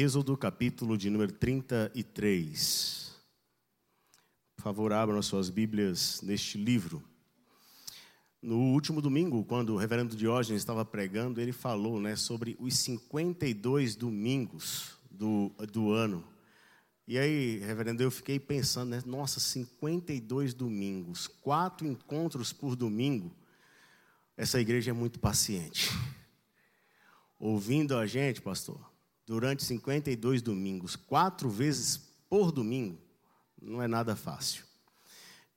Êxodo, capítulo de número 33. Por favor, abram as suas Bíblias neste livro. No último domingo, quando o reverendo Diógenes estava pregando, ele falou né, sobre os 52 domingos do, do ano. E aí, reverendo, eu fiquei pensando, né, nossa, 52 domingos, quatro encontros por domingo. Essa igreja é muito paciente. Ouvindo a gente, pastor, durante 52 domingos, quatro vezes por domingo, não é nada fácil.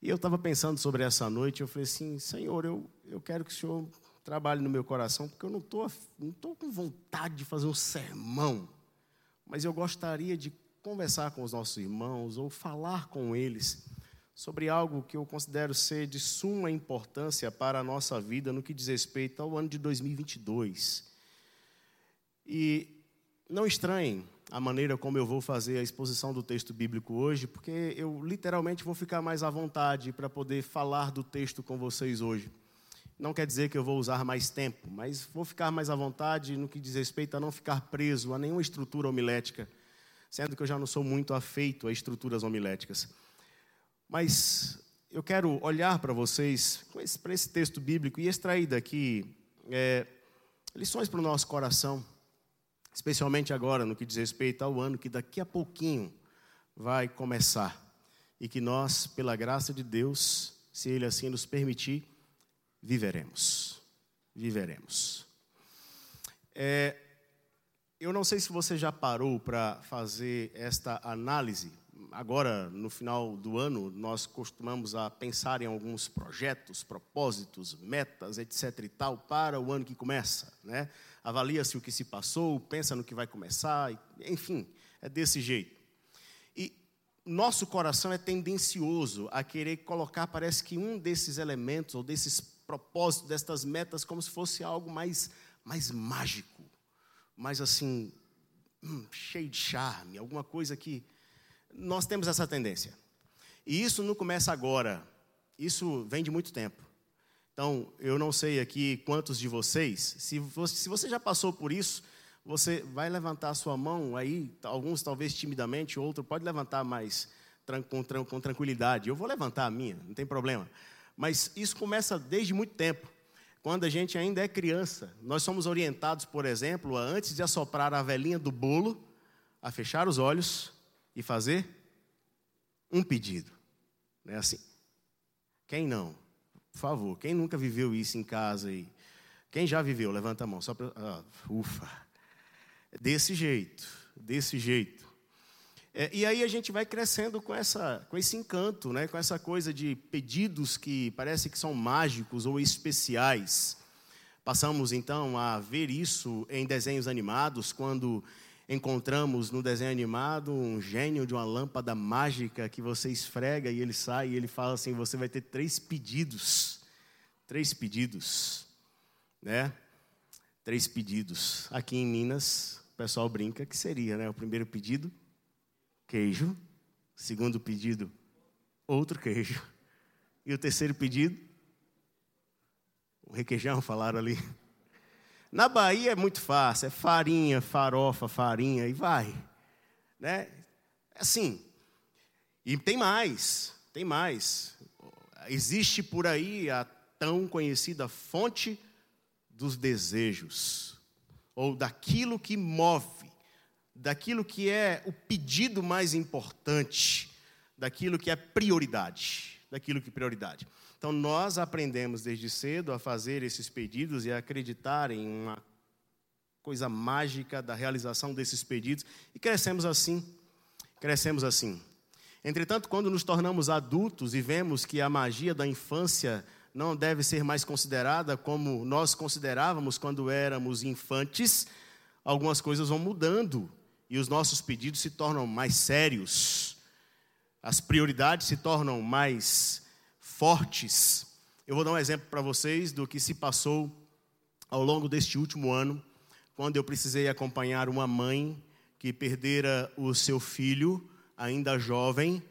E eu estava pensando sobre essa noite, eu falei assim, Senhor, eu, eu quero que o Senhor trabalhe no meu coração, porque eu não estou não tô com vontade de fazer um sermão, mas eu gostaria de conversar com os nossos irmãos ou falar com eles sobre algo que eu considero ser de suma importância para a nossa vida no que diz respeito ao ano de 2022. E não estranhem a maneira como eu vou fazer a exposição do texto bíblico hoje, porque eu literalmente vou ficar mais à vontade para poder falar do texto com vocês hoje. Não quer dizer que eu vou usar mais tempo, mas vou ficar mais à vontade no que diz respeito a não ficar preso a nenhuma estrutura homilética, sendo que eu já não sou muito afeito a estruturas homiléticas. Mas eu quero olhar para vocês, para esse texto bíblico, e extrair daqui é, lições para o nosso coração especialmente agora no que diz respeito ao ano que daqui a pouquinho vai começar. E que nós, pela graça de Deus, se Ele assim nos permitir, viveremos. Viveremos. É, eu não sei se você já parou para fazer esta análise. Agora, no final do ano, nós costumamos a pensar em alguns projetos, propósitos, metas, etc. e tal, para o ano que começa, né? Avalia-se o que se passou, pensa no que vai começar, enfim, é desse jeito. E nosso coração é tendencioso a querer colocar, parece que um desses elementos, ou desses propósitos, destas metas, como se fosse algo mais, mais mágico, mais assim, hum, cheio de charme, alguma coisa que. Nós temos essa tendência. E isso não começa agora, isso vem de muito tempo. Então, eu não sei aqui quantos de vocês, se você, se você já passou por isso, você vai levantar a sua mão aí, alguns talvez timidamente, outro pode levantar mais com, com tranquilidade. Eu vou levantar a minha, não tem problema. Mas isso começa desde muito tempo. Quando a gente ainda é criança, nós somos orientados, por exemplo, a, antes de assoprar a velhinha do bolo, a fechar os olhos e fazer um pedido. Não é assim? Quem não? Por favor, quem nunca viveu isso em casa aí? Quem já viveu? Levanta a mão. Só pra, ah, ufa. Desse jeito, desse jeito. É, e aí a gente vai crescendo com, essa, com esse encanto, né? com essa coisa de pedidos que parece que são mágicos ou especiais. Passamos então a ver isso em desenhos animados, quando encontramos no desenho animado um gênio de uma lâmpada mágica que você esfrega e ele sai e ele fala assim: você vai ter três pedidos. Três pedidos, né? Três pedidos. Aqui em Minas, o pessoal brinca que seria, né? O primeiro pedido, queijo. Segundo pedido, outro queijo. E o terceiro pedido, o requeijão, falaram ali. Na Bahia é muito fácil, é farinha, farofa, farinha e vai. Né? Assim. E tem mais, tem mais. Existe por aí a tão conhecida fonte dos desejos, ou daquilo que move, daquilo que é o pedido mais importante, daquilo que é prioridade, daquilo que é prioridade. Então, nós aprendemos desde cedo a fazer esses pedidos e a acreditar em uma coisa mágica da realização desses pedidos e crescemos assim. Crescemos assim. Entretanto, quando nos tornamos adultos e vemos que a magia da infância não deve ser mais considerada como nós considerávamos quando éramos infantes, algumas coisas vão mudando e os nossos pedidos se tornam mais sérios, as prioridades se tornam mais fortes. Eu vou dar um exemplo para vocês do que se passou ao longo deste último ano, quando eu precisei acompanhar uma mãe que perdera o seu filho, ainda jovem,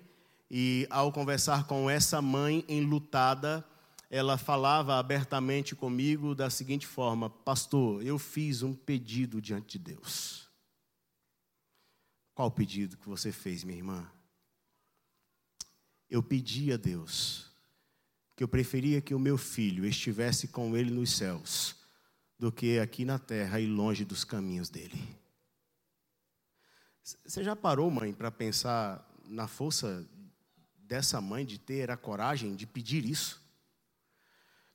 e ao conversar com essa mãe enlutada, ela falava abertamente comigo da seguinte forma: Pastor, eu fiz um pedido diante de Deus. Qual o pedido que você fez, minha irmã? Eu pedi a Deus que eu preferia que o meu filho estivesse com ele nos céus do que aqui na terra e longe dos caminhos dele. Você já parou, mãe, para pensar na força dessa mãe de ter a coragem de pedir isso?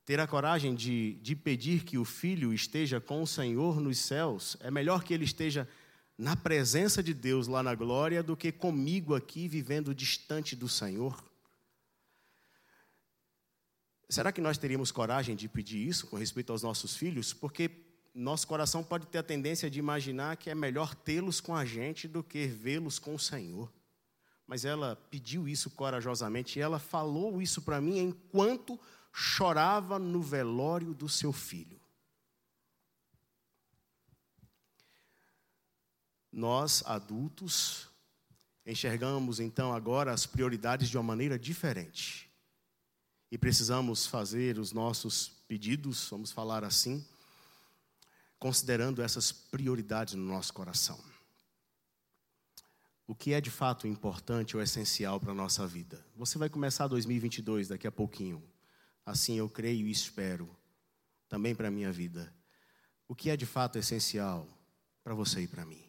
Ter a coragem de, de pedir que o filho esteja com o Senhor nos céus é melhor que ele esteja na presença de Deus lá na glória do que comigo aqui vivendo distante do Senhor. Será que nós teríamos coragem de pedir isso com respeito aos nossos filhos? Porque nosso coração pode ter a tendência de imaginar que é melhor tê-los com a gente do que vê-los com o Senhor. Mas ela pediu isso corajosamente e ela falou isso para mim enquanto chorava no velório do seu filho. Nós, adultos, enxergamos então agora as prioridades de uma maneira diferente e precisamos fazer os nossos pedidos, vamos falar assim, considerando essas prioridades no nosso coração. O que é de fato importante ou essencial para a nossa vida? Você vai começar 2022 daqui a pouquinho. Assim eu creio e espero, também para a minha vida. O que é de fato essencial para você e para mim?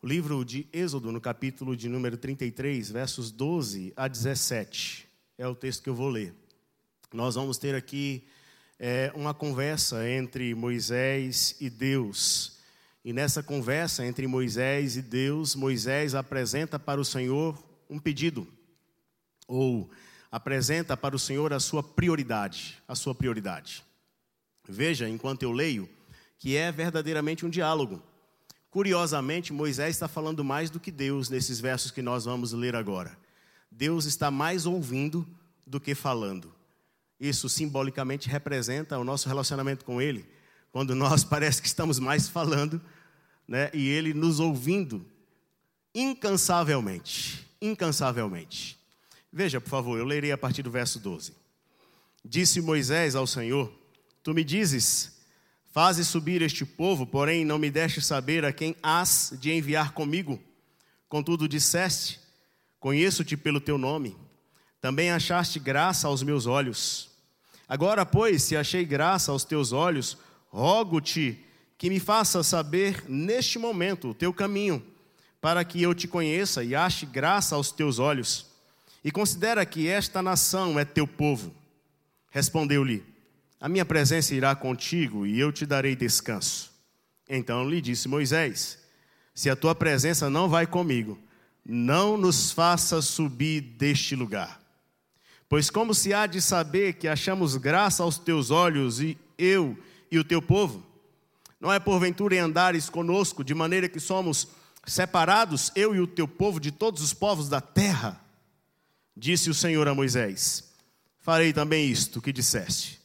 O livro de Êxodo, no capítulo de número 33, versos 12 a 17 é o texto que eu vou ler. Nós vamos ter aqui é, uma conversa entre Moisés e Deus. E nessa conversa entre Moisés e Deus, Moisés apresenta para o Senhor um pedido, ou apresenta para o Senhor a sua prioridade, a sua prioridade. Veja, enquanto eu leio, que é verdadeiramente um diálogo. Curiosamente, Moisés está falando mais do que Deus nesses versos que nós vamos ler agora. Deus está mais ouvindo do que falando. Isso simbolicamente representa o nosso relacionamento com Ele, quando nós parece que estamos mais falando, né, e Ele nos ouvindo incansavelmente. Incansavelmente. Veja, por favor, eu lerei a partir do verso 12. Disse Moisés ao Senhor: Tu me dizes, faze subir este povo, porém não me deste saber a quem has de enviar comigo. Contudo, disseste: Conheço-te pelo teu nome. Também achaste graça aos meus olhos. Agora, pois, se achei graça aos teus olhos, rogo-te que me faça saber neste momento o teu caminho, para que eu te conheça e ache graça aos teus olhos. E considera que esta nação é teu povo. Respondeu-lhe: A minha presença irá contigo e eu te darei descanso. Então lhe disse Moisés: Se a tua presença não vai comigo, não nos faça subir deste lugar. Pois como se há de saber que achamos graça aos teus olhos e eu e o teu povo? Não é porventura em andares conosco, de maneira que somos separados, eu e o teu povo, de todos os povos da terra? Disse o Senhor a Moisés: Farei também isto que disseste,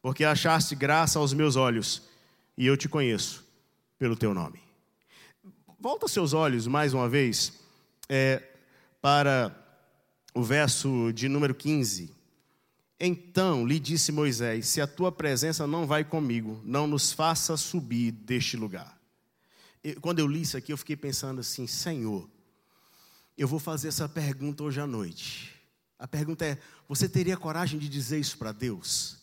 porque achaste graça aos meus olhos, e eu te conheço pelo teu nome. Volta seus olhos mais uma vez é, para o verso de número 15. Então lhe disse Moisés: Se a tua presença não vai comigo, não nos faça subir deste lugar. Quando eu li isso aqui, eu fiquei pensando assim: Senhor, eu vou fazer essa pergunta hoje à noite. A pergunta é: você teria coragem de dizer isso para Deus?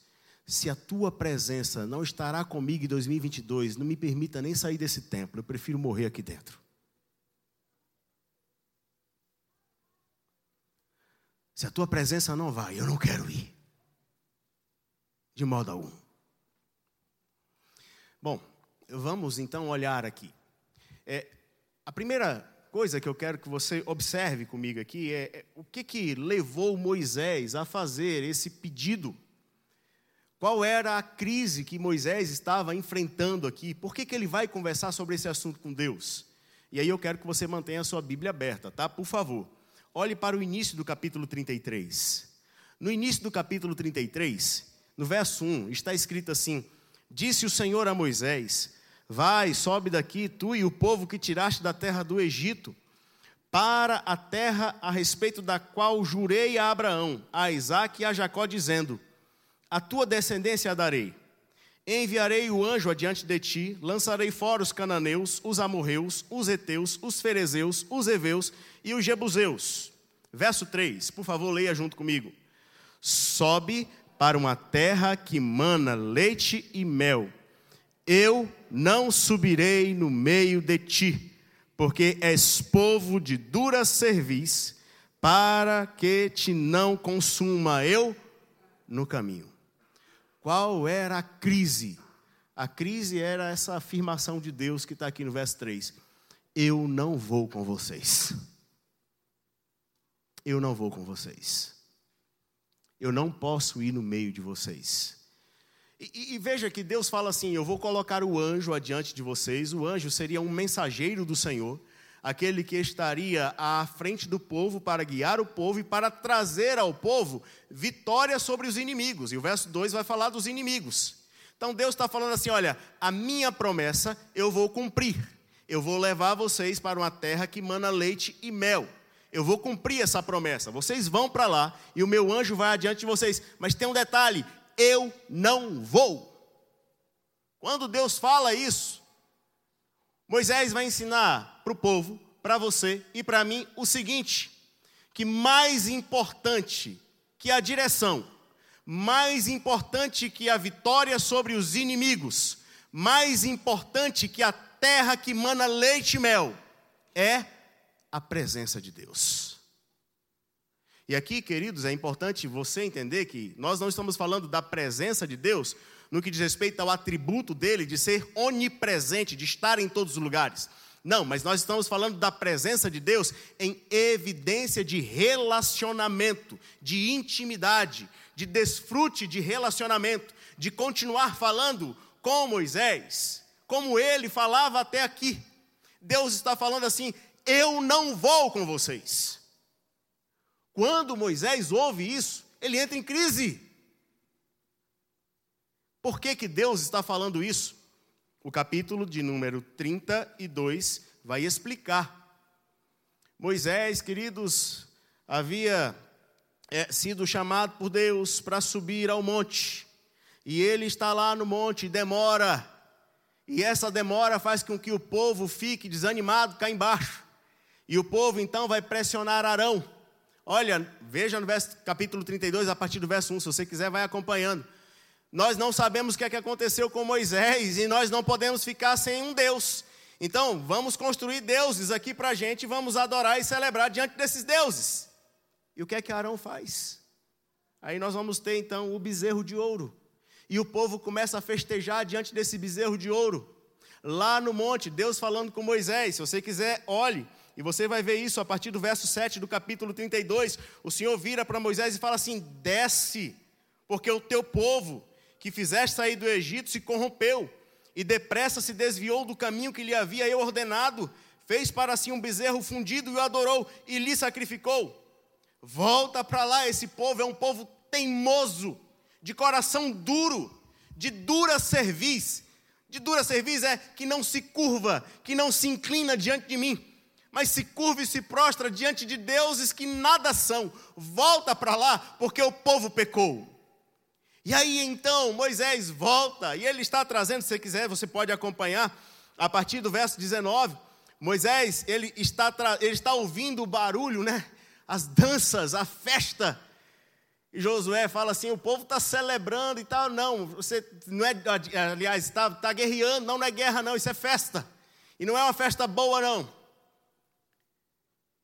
Se a tua presença não estará comigo em 2022, não me permita nem sair desse templo, eu prefiro morrer aqui dentro. Se a tua presença não vai, eu não quero ir. De modo algum. Bom, vamos então olhar aqui. É, a primeira coisa que eu quero que você observe comigo aqui é, é o que, que levou Moisés a fazer esse pedido. Qual era a crise que Moisés estava enfrentando aqui? Por que, que ele vai conversar sobre esse assunto com Deus? E aí eu quero que você mantenha a sua Bíblia aberta, tá? Por favor. Olhe para o início do capítulo 33. No início do capítulo 33, no verso 1, está escrito assim: Disse o Senhor a Moisés: Vai, sobe daqui, tu e o povo que tiraste da terra do Egito, para a terra a respeito da qual jurei a Abraão, a Isaque e a Jacó, dizendo: A tua descendência a darei. Enviarei o anjo adiante de ti, lançarei fora os cananeus, os amorreus, os heteus, os ferezeus, os heveus e os jebuseus. Verso 3, por favor, leia junto comigo. Sobe para uma terra que mana leite e mel. Eu não subirei no meio de ti, porque és povo de dura cerviz, para que te não consuma eu no caminho. Qual era a crise? A crise era essa afirmação de Deus que está aqui no verso 3. Eu não vou com vocês. Eu não vou com vocês. Eu não posso ir no meio de vocês. E, e, e, veja que Deus fala assim: Eu vou colocar o anjo adiante de vocês. O anjo seria um mensageiro do Senhor aquele que estaria à frente do povo para guiar o povo e para trazer ao povo vitória sobre os inimigos. E o verso 2 vai falar dos inimigos. Então Deus está falando assim: olha, a minha promessa eu vou cumprir. Eu vou levar vocês para uma terra que mana leite e mel. Eu vou cumprir essa promessa. Vocês vão para lá e o meu anjo vai adiante de vocês. Mas tem um detalhe: eu não vou. Quando Deus fala isso, Moisés vai ensinar para o povo, para você e para mim o seguinte: que mais importante que a direção, mais importante que a vitória sobre os inimigos, mais importante que a terra que mana leite e mel, é a presença de Deus. E aqui, queridos, é importante você entender que nós não estamos falando da presença de Deus no que diz respeito ao atributo dele de ser onipresente, de estar em todos os lugares. Não, mas nós estamos falando da presença de Deus em evidência de relacionamento, de intimidade, de desfrute de relacionamento, de continuar falando com Moisés, como ele falava até aqui. Deus está falando assim: eu não vou com vocês. Quando Moisés ouve isso, ele entra em crise. Por que, que Deus está falando isso? O capítulo de número 32 vai explicar. Moisés, queridos, havia é, sido chamado por Deus para subir ao monte. E ele está lá no monte, demora. E essa demora faz com que o povo fique desanimado cá embaixo. E o povo então vai pressionar Arão. Olha, veja no verso, capítulo 32, a partir do verso 1, se você quiser, vai acompanhando. Nós não sabemos o que, é que aconteceu com Moisés e nós não podemos ficar sem um Deus. Então, vamos construir deuses aqui para a gente, vamos adorar e celebrar diante desses deuses. E o que é que Arão faz? Aí nós vamos ter então o bezerro de ouro. E o povo começa a festejar diante desse bezerro de ouro. Lá no monte, Deus falando com Moisés. Se você quiser, olhe. E você vai ver isso a partir do verso 7 do capítulo 32. O Senhor vira para Moisés e fala assim: desce, porque o teu povo que fizeste sair do Egito se corrompeu e depressa se desviou do caminho que lhe havia eu ordenado, fez para si um bezerro fundido e o adorou e lhe sacrificou. Volta para lá, esse povo é um povo teimoso, de coração duro, de dura cerviz. De dura cerviz é que não se curva, que não se inclina diante de mim, mas se curva e se prostra diante de deuses que nada são. Volta para lá, porque o povo pecou. E aí então Moisés volta, e ele está trazendo, se você quiser, você pode acompanhar, a partir do verso 19. Moisés, ele está, ele está ouvindo o barulho, né? As danças, a festa. E Josué fala assim: o povo está celebrando e tal. Não, você não é, aliás, está, está guerreando. Não, não é guerra, não, isso é festa. E não é uma festa boa, não.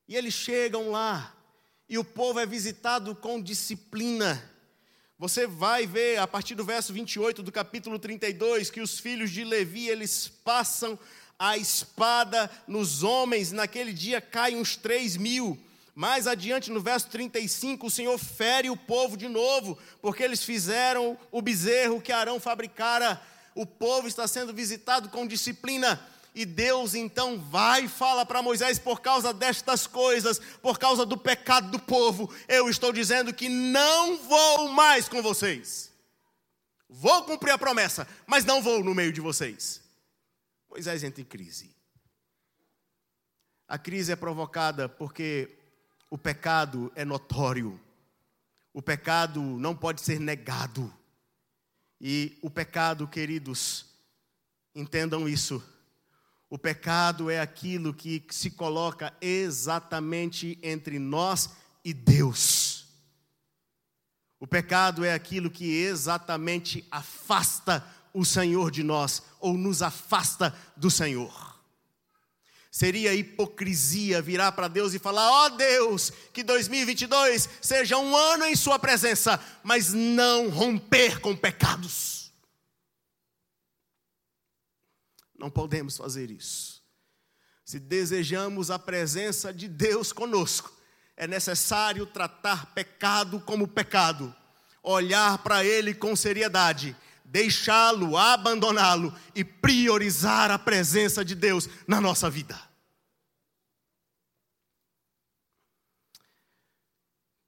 E eles chegam lá, e o povo é visitado com disciplina. Você vai ver a partir do verso 28 do capítulo 32 que os filhos de Levi, eles passam a espada nos homens, naquele dia caem uns três mil. Mais adiante, no verso 35, o Senhor fere o povo de novo, porque eles fizeram o bezerro que Arão fabricara. O povo está sendo visitado com disciplina. E Deus então vai e fala para Moisés: por causa destas coisas, por causa do pecado do povo, eu estou dizendo que não vou mais com vocês. Vou cumprir a promessa, mas não vou no meio de vocês. Moisés entra em crise. A crise é provocada porque o pecado é notório, o pecado não pode ser negado. E o pecado, queridos, entendam isso. O pecado é aquilo que se coloca exatamente entre nós e Deus. O pecado é aquilo que exatamente afasta o Senhor de nós, ou nos afasta do Senhor. Seria hipocrisia virar para Deus e falar: ó oh Deus, que 2022 seja um ano em Sua presença, mas não romper com pecados. Não podemos fazer isso. Se desejamos a presença de Deus conosco, é necessário tratar pecado como pecado, olhar para ele com seriedade, deixá-lo, abandoná-lo e priorizar a presença de Deus na nossa vida.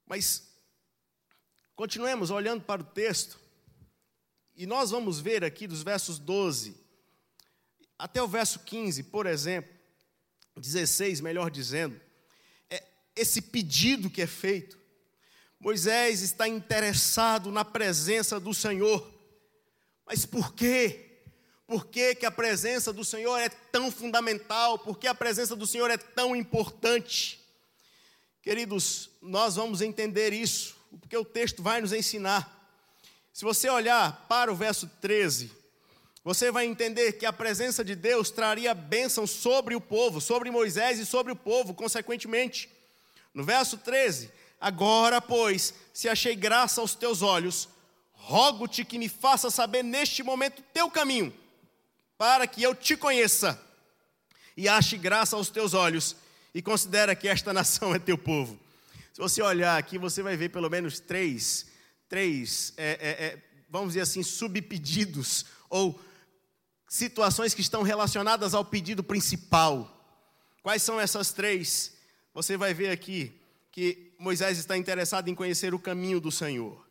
Mas continuemos olhando para o texto, e nós vamos ver aqui dos versos 12 até o verso 15, por exemplo, 16, melhor dizendo, é esse pedido que é feito. Moisés está interessado na presença do Senhor. Mas por quê? Por que, que a presença do Senhor é tão fundamental? Por que a presença do Senhor é tão importante? Queridos, nós vamos entender isso, porque o texto vai nos ensinar. Se você olhar para o verso 13, você vai entender que a presença de Deus traria bênção sobre o povo, sobre Moisés e sobre o povo, consequentemente. No verso 13, agora, pois, se achei graça aos teus olhos, rogo-te que me faça saber neste momento teu caminho, para que eu te conheça e ache graça aos teus olhos, e considera que esta nação é teu povo. Se você olhar aqui, você vai ver pelo menos três, três é, é, é, vamos dizer assim, subpedidos, ou situações que estão relacionadas ao pedido principal. Quais são essas três? Você vai ver aqui que Moisés está interessado em conhecer o caminho do Senhor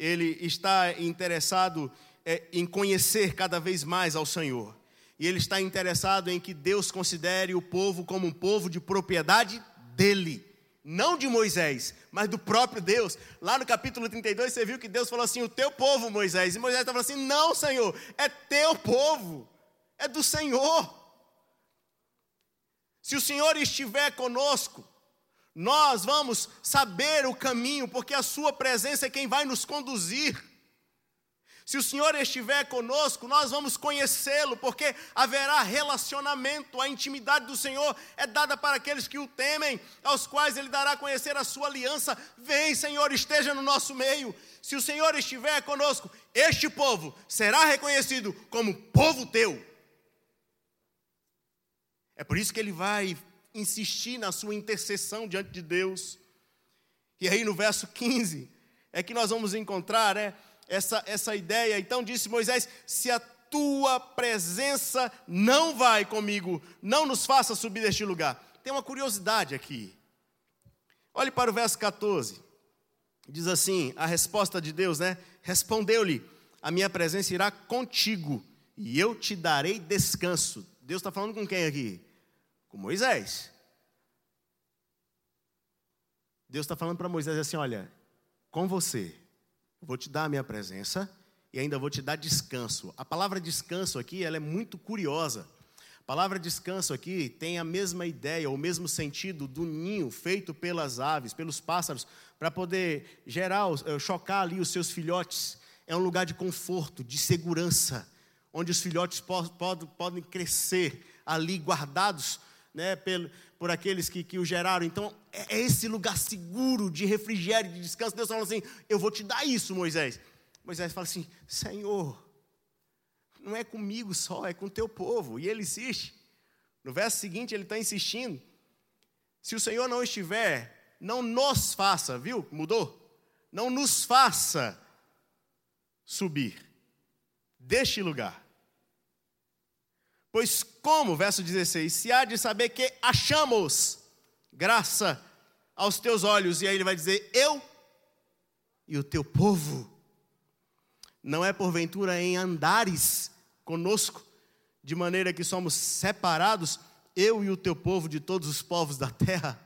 ele está interessado é, em conhecer cada vez mais ao Senhor. E ele está interessado em que Deus considere o povo como um povo de propriedade dele. Não de Moisés, mas do próprio Deus. Lá no capítulo 32, você viu que Deus falou assim: O teu povo, Moisés. E Moisés estava assim: Não, Senhor, é teu povo, é do Senhor. Se o Senhor estiver conosco, nós vamos saber o caminho, porque a Sua presença é quem vai nos conduzir. Se o Senhor estiver conosco, nós vamos conhecê-lo, porque haverá relacionamento. A intimidade do Senhor é dada para aqueles que o temem, aos quais Ele dará a conhecer a sua aliança. Vem, Senhor, esteja no nosso meio. Se o Senhor estiver conosco, este povo será reconhecido como povo teu. É por isso que Ele vai insistir na sua intercessão diante de Deus. E aí no verso 15 é que nós vamos encontrar né, essa, essa ideia. Então disse Moisés: Se a tua presença não vai comigo, não nos faça subir deste lugar. Tem uma curiosidade aqui. Olhe para o verso 14. Diz assim: a resposta de Deus, né? Respondeu-lhe: A minha presença irá contigo, e eu te darei descanso. Deus está falando com quem aqui? Com Moisés. Deus está falando para Moisés assim: olha, com você, vou te dar a minha presença e ainda vou te dar descanso. A palavra descanso aqui ela é muito curiosa. A palavra descanso aqui tem a mesma ideia, o mesmo sentido do ninho feito pelas aves, pelos pássaros, para poder gerar, eh, chocar ali os seus filhotes. É um lugar de conforto, de segurança, onde os filhotes podem crescer ali guardados né, pelo, por aqueles que, que o geraram. Então, é, é esse lugar seguro de refrigério, de descanso. Deus fala assim: Eu vou te dar isso, Moisés. Moisés fala assim: Senhor, não é comigo só, é com o teu povo. E ele insiste. No verso seguinte, ele está insistindo: Se o Senhor não estiver, não nos faça, viu? Mudou? Não nos faça subir deste lugar. Pois como, verso 16, se há de saber que achamos graça aos teus olhos, e aí ele vai dizer, eu e o teu povo, não é porventura em andares conosco, de maneira que somos separados, eu e o teu povo de todos os povos da terra.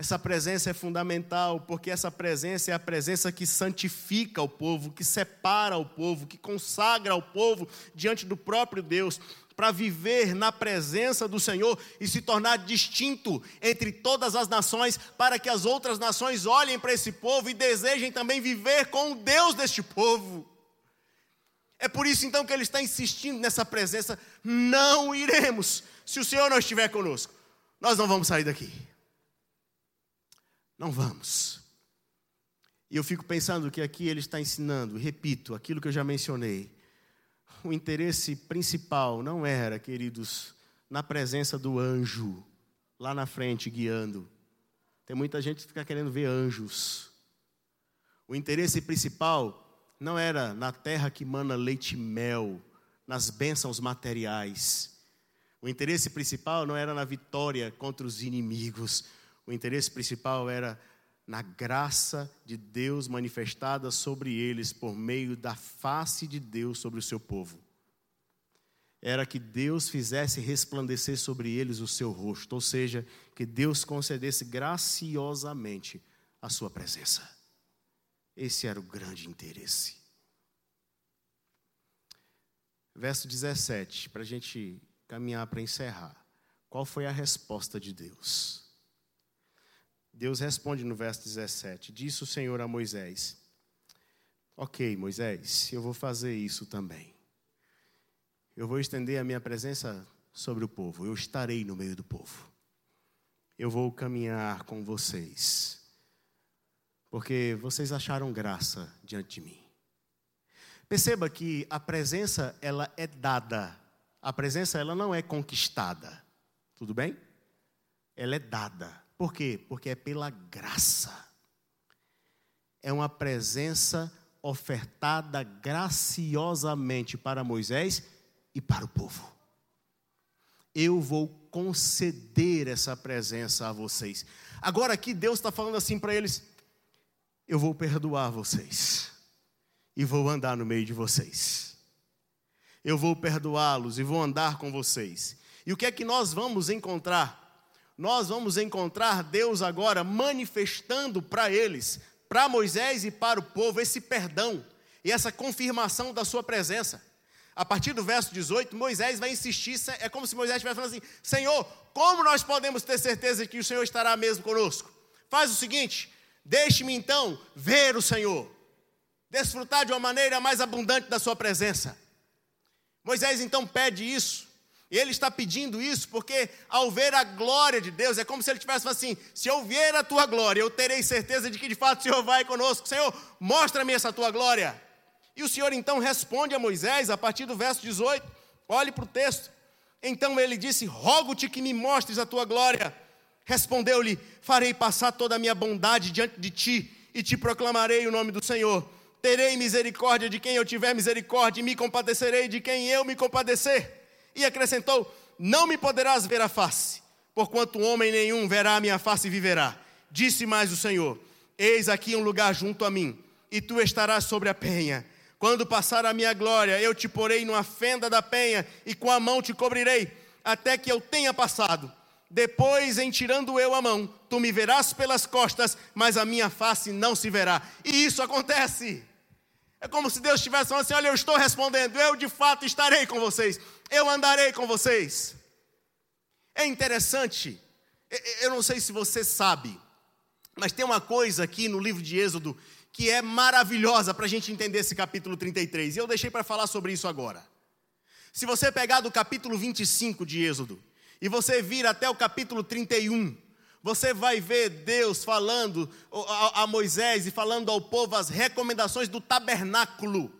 Essa presença é fundamental, porque essa presença é a presença que santifica o povo, que separa o povo, que consagra o povo diante do próprio Deus, para viver na presença do Senhor e se tornar distinto entre todas as nações, para que as outras nações olhem para esse povo e desejem também viver com o Deus deste povo. É por isso então que ele está insistindo nessa presença. Não iremos, se o Senhor não estiver conosco, nós não vamos sair daqui. Não vamos. E eu fico pensando que aqui ele está ensinando, repito, aquilo que eu já mencionei. O interesse principal não era, queridos, na presença do anjo, lá na frente guiando. Tem muita gente que fica querendo ver anjos. O interesse principal não era na terra que mana leite e mel, nas bênçãos materiais. O interesse principal não era na vitória contra os inimigos. O interesse principal era na graça de Deus manifestada sobre eles por meio da face de Deus sobre o seu povo. Era que Deus fizesse resplandecer sobre eles o seu rosto, ou seja, que Deus concedesse graciosamente a sua presença. Esse era o grande interesse. Verso 17, para a gente caminhar para encerrar. Qual foi a resposta de Deus? Deus responde no verso 17: Disse o Senhor a Moisés: Ok, Moisés, eu vou fazer isso também. Eu vou estender a minha presença sobre o povo, eu estarei no meio do povo. Eu vou caminhar com vocês, porque vocês acharam graça diante de mim. Perceba que a presença ela é dada, a presença ela não é conquistada. Tudo bem? Ela é dada. Por quê? Porque é pela graça. É uma presença ofertada graciosamente para Moisés e para o povo. Eu vou conceder essa presença a vocês. Agora aqui Deus está falando assim para eles: eu vou perdoar vocês e vou andar no meio de vocês. Eu vou perdoá-los e vou andar com vocês. E o que é que nós vamos encontrar? Nós vamos encontrar Deus agora manifestando para eles, para Moisés e para o povo, esse perdão e essa confirmação da sua presença. A partir do verso 18, Moisés vai insistir, é como se Moisés estivesse falando assim: Senhor, como nós podemos ter certeza de que o Senhor estará mesmo conosco? Faz o seguinte, deixe-me então ver o Senhor, desfrutar de uma maneira mais abundante da Sua presença. Moisés então pede isso, e ele está pedindo isso porque, ao ver a glória de Deus, é como se ele tivesse assim: se eu ver a tua glória, eu terei certeza de que de fato o Senhor vai conosco. Senhor, mostra-me essa tua glória. E o Senhor então responde a Moisés, a partir do verso 18, olhe para o texto. Então ele disse: Rogo-te que me mostres a tua glória. Respondeu-lhe: Farei passar toda a minha bondade diante de ti e te proclamarei o nome do Senhor. Terei misericórdia de quem eu tiver misericórdia e me compadecerei de quem eu me compadecer. E acrescentou: Não me poderás ver a face, porquanto homem nenhum verá a minha face e viverá. Disse mais o Senhor: Eis aqui um lugar junto a mim, e tu estarás sobre a penha. Quando passar a minha glória, eu te porei numa fenda da penha, e com a mão te cobrirei, até que eu tenha passado. Depois, em tirando eu a mão, tu me verás pelas costas, mas a minha face não se verá. E isso acontece. É como se Deus estivesse falando assim: olha, eu estou respondendo, eu de fato estarei com vocês, eu andarei com vocês. É interessante, eu não sei se você sabe, mas tem uma coisa aqui no livro de Êxodo que é maravilhosa para a gente entender esse capítulo 33, e eu deixei para falar sobre isso agora. Se você pegar do capítulo 25 de Êxodo, e você vir até o capítulo 31, você vai ver Deus falando a, Moisés e falando ao povo as recomendações do tabernáculo.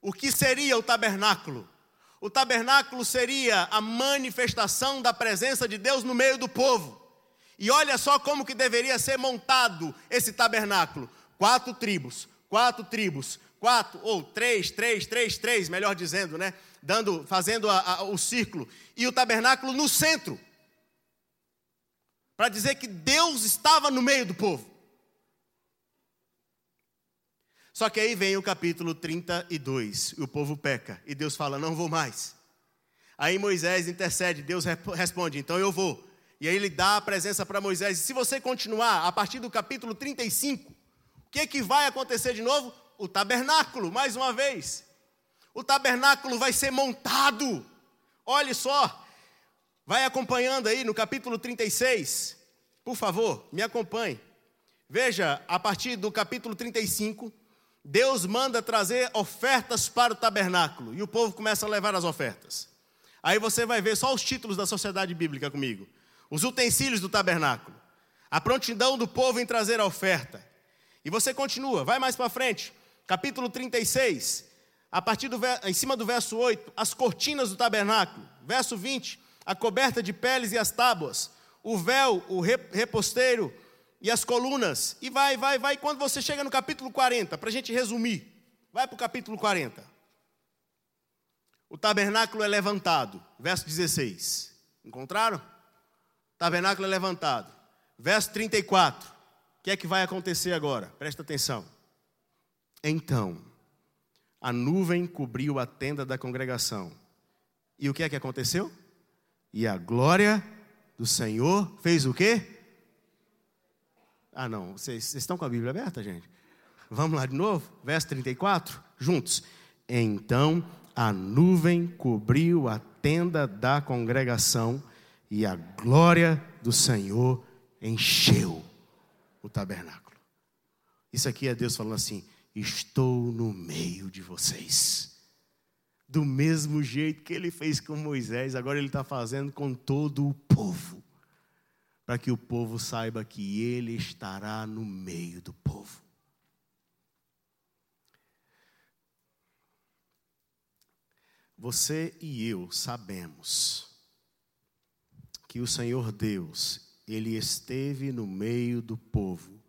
O que seria o tabernáculo? O tabernáculo seria a manifestação da presença de Deus no meio do povo. E olha só como que deveria ser montado esse tabernáculo. Quatro tribos, quatro tribos, quatro ou três, três, três, três, melhor dizendo, né? Dando, fazendo a, a, o círculo e o tabernáculo no centro para dizer que Deus estava no meio do povo. Só que aí vem o capítulo 32, e o povo peca, e Deus fala: Não vou mais. Aí Moisés intercede, Deus responde: Então eu vou. E aí ele dá a presença para Moisés. E se você continuar a partir do capítulo 35, o que, que vai acontecer de novo? O tabernáculo, mais uma vez. O tabernáculo vai ser montado. Olhe só, vai acompanhando aí no capítulo 36. Por favor, me acompanhe. Veja, a partir do capítulo 35, Deus manda trazer ofertas para o tabernáculo e o povo começa a levar as ofertas. Aí você vai ver só os títulos da sociedade bíblica comigo: os utensílios do tabernáculo, a prontidão do povo em trazer a oferta. E você continua, vai mais para frente, capítulo 36, a partir do em cima do verso 8, as cortinas do tabernáculo, verso 20, a coberta de peles e as tábuas, o véu, o reposteiro e as colunas, e vai, vai, vai. Quando você chega no capítulo 40, para a gente resumir, vai para o capítulo 40. O tabernáculo é levantado, verso 16. Encontraram? Tabernáculo é levantado. Verso 34. O que é que vai acontecer agora? Presta atenção. Então, a nuvem cobriu a tenda da congregação. E o que é que aconteceu? E a glória do Senhor fez o quê? Ah, não, vocês, vocês estão com a Bíblia aberta, gente? Vamos lá de novo? Verso 34, juntos. Então a nuvem cobriu a tenda da congregação e a glória do Senhor encheu o tabernáculo. Isso aqui é Deus falando assim: Estou no meio de vocês. Do mesmo jeito que ele fez com Moisés, agora ele está fazendo com todo o povo para que o povo saiba que ele estará no meio do povo. Você e eu sabemos que o Senhor Deus, ele esteve no meio do povo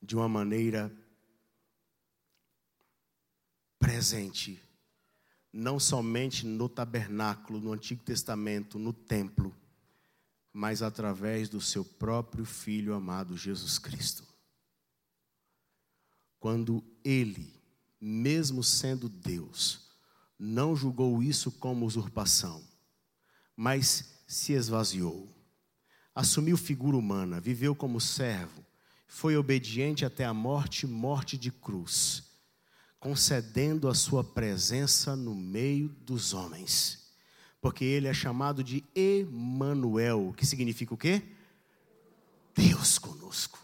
de uma maneira presente, não somente no tabernáculo, no Antigo Testamento, no templo, mas através do seu próprio Filho amado Jesus Cristo. Quando ele, mesmo sendo Deus, não julgou isso como usurpação, mas se esvaziou, assumiu figura humana, viveu como servo, foi obediente até a morte morte de cruz, concedendo a sua presença no meio dos homens porque ele é chamado de Emanuel, que significa o quê? Deus conosco.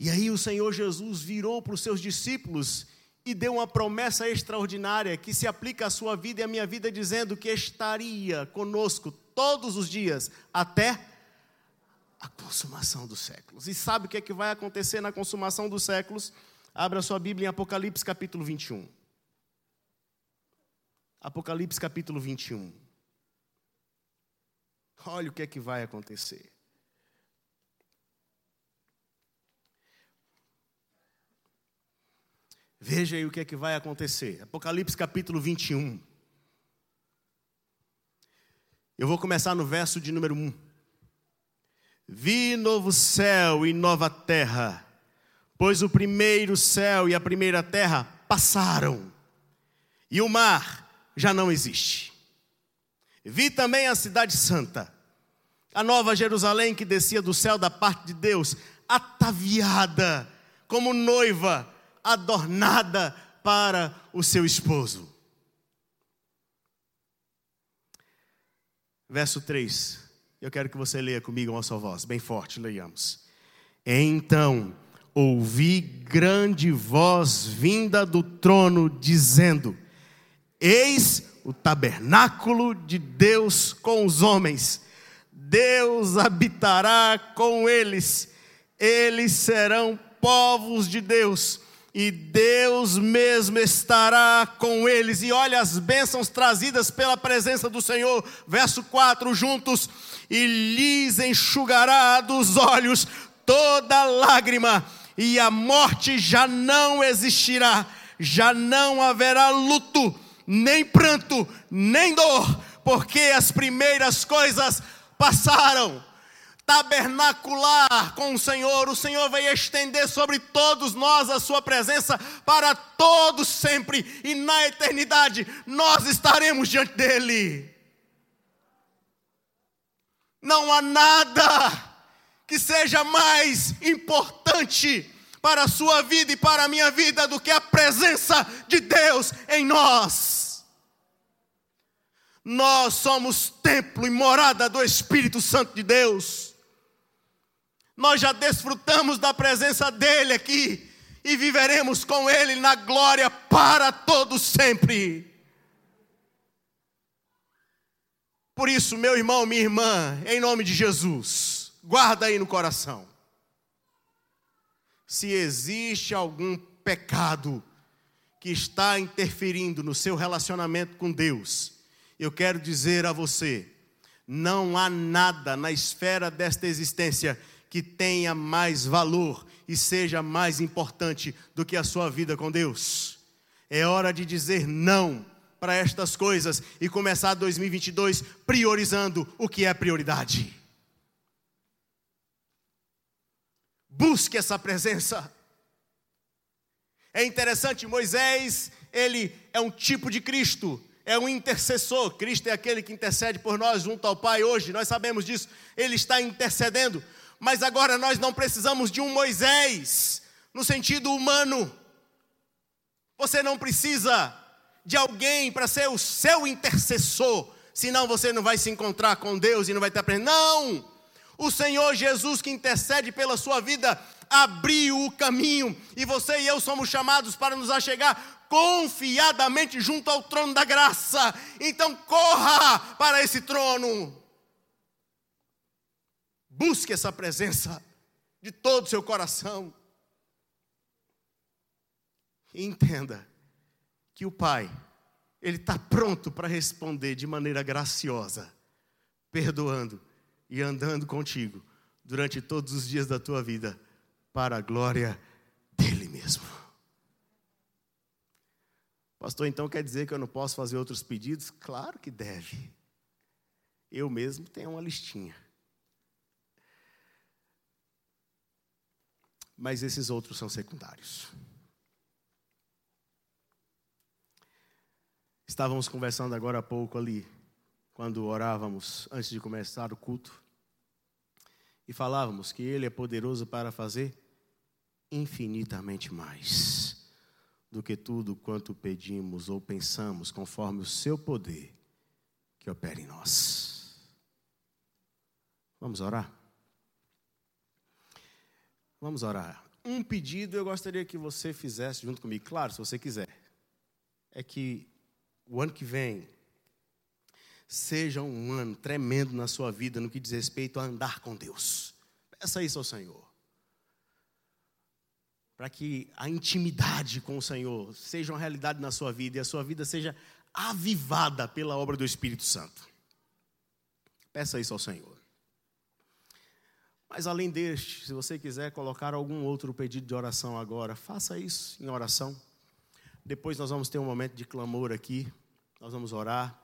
E aí o Senhor Jesus virou para os seus discípulos e deu uma promessa extraordinária que se aplica à sua vida e à minha vida, dizendo que estaria conosco todos os dias até a consumação dos séculos. E sabe o que é que vai acontecer na consumação dos séculos? Abra sua Bíblia em Apocalipse capítulo 21. Apocalipse capítulo 21. Olha o que é que vai acontecer. Veja aí o que é que vai acontecer. Apocalipse capítulo 21. Eu vou começar no verso de número 1. Vi novo céu e nova terra, pois o primeiro céu e a primeira terra passaram, e o mar já não existe. Vi também a Cidade Santa, a Nova Jerusalém que descia do céu da parte de Deus, ataviada como noiva, adornada para o seu esposo. Verso 3. Eu quero que você leia comigo uma só voz, bem forte, leiamos. Então ouvi grande voz vinda do trono, dizendo: Eis o tabernáculo de Deus com os homens. Deus habitará com eles. Eles serão povos de Deus. E Deus mesmo estará com eles. E olha as bênçãos trazidas pela presença do Senhor. Verso 4: juntos. E lhes enxugará dos olhos toda lágrima, e a morte já não existirá, já não haverá luto nem pranto, nem dor, porque as primeiras coisas passaram. Tabernacular com o Senhor, o Senhor vai estender sobre todos nós a sua presença para todos sempre, e na eternidade nós estaremos diante dEle. Não há nada que seja mais importante para a sua vida e para a minha vida do que a presença de Deus em nós. Nós somos templo e morada do Espírito Santo de Deus. Nós já desfrutamos da presença dele aqui e viveremos com ele na glória para todos sempre. Por isso, meu irmão, minha irmã, em nome de Jesus, guarda aí no coração. Se existe algum pecado que está interferindo no seu relacionamento com Deus, eu quero dizer a você: não há nada na esfera desta existência que tenha mais valor e seja mais importante do que a sua vida com Deus. É hora de dizer não para estas coisas e começar 2022 priorizando o que é prioridade. Busque essa presença. É interessante, Moisés, ele é um tipo de Cristo, é um intercessor. Cristo é aquele que intercede por nós junto ao Pai hoje, nós sabemos disso. Ele está intercedendo, mas agora nós não precisamos de um Moisés no sentido humano. Você não precisa de alguém para ser o seu intercessor, senão você não vai se encontrar com Deus e não vai ter aprendendo. Não! O Senhor Jesus que intercede pela sua vida abriu o caminho e você e eu somos chamados para nos achegar confiadamente junto ao trono da graça. Então corra para esse trono. Busque essa presença de todo o seu coração. E entenda que o Pai, Ele está pronto para responder de maneira graciosa, perdoando e andando contigo durante todos os dias da tua vida, para a glória dEle mesmo. Pastor, então quer dizer que eu não posso fazer outros pedidos? Claro que deve. Eu mesmo tenho uma listinha. Mas esses outros são secundários. Estávamos conversando agora há pouco ali, quando orávamos antes de começar o culto, e falávamos que Ele é poderoso para fazer infinitamente mais do que tudo quanto pedimos ou pensamos, conforme o Seu poder que opera em nós. Vamos orar? Vamos orar. Um pedido eu gostaria que você fizesse junto comigo, claro, se você quiser. É que o ano que vem seja um ano tremendo na sua vida no que diz respeito a andar com Deus. Peça isso ao Senhor. Para que a intimidade com o Senhor seja uma realidade na sua vida e a sua vida seja avivada pela obra do Espírito Santo. Peça isso ao Senhor. Mas além deste, se você quiser colocar algum outro pedido de oração agora, faça isso em oração. Depois nós vamos ter um momento de clamor aqui. Nós vamos orar.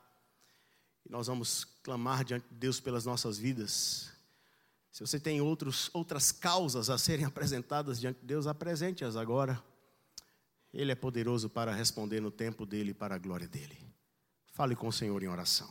E nós vamos clamar diante de Deus pelas nossas vidas. Se você tem outros, outras causas a serem apresentadas diante de Deus, apresente-as agora. Ele é poderoso para responder no tempo dele e para a glória dele. Fale com o Senhor em oração.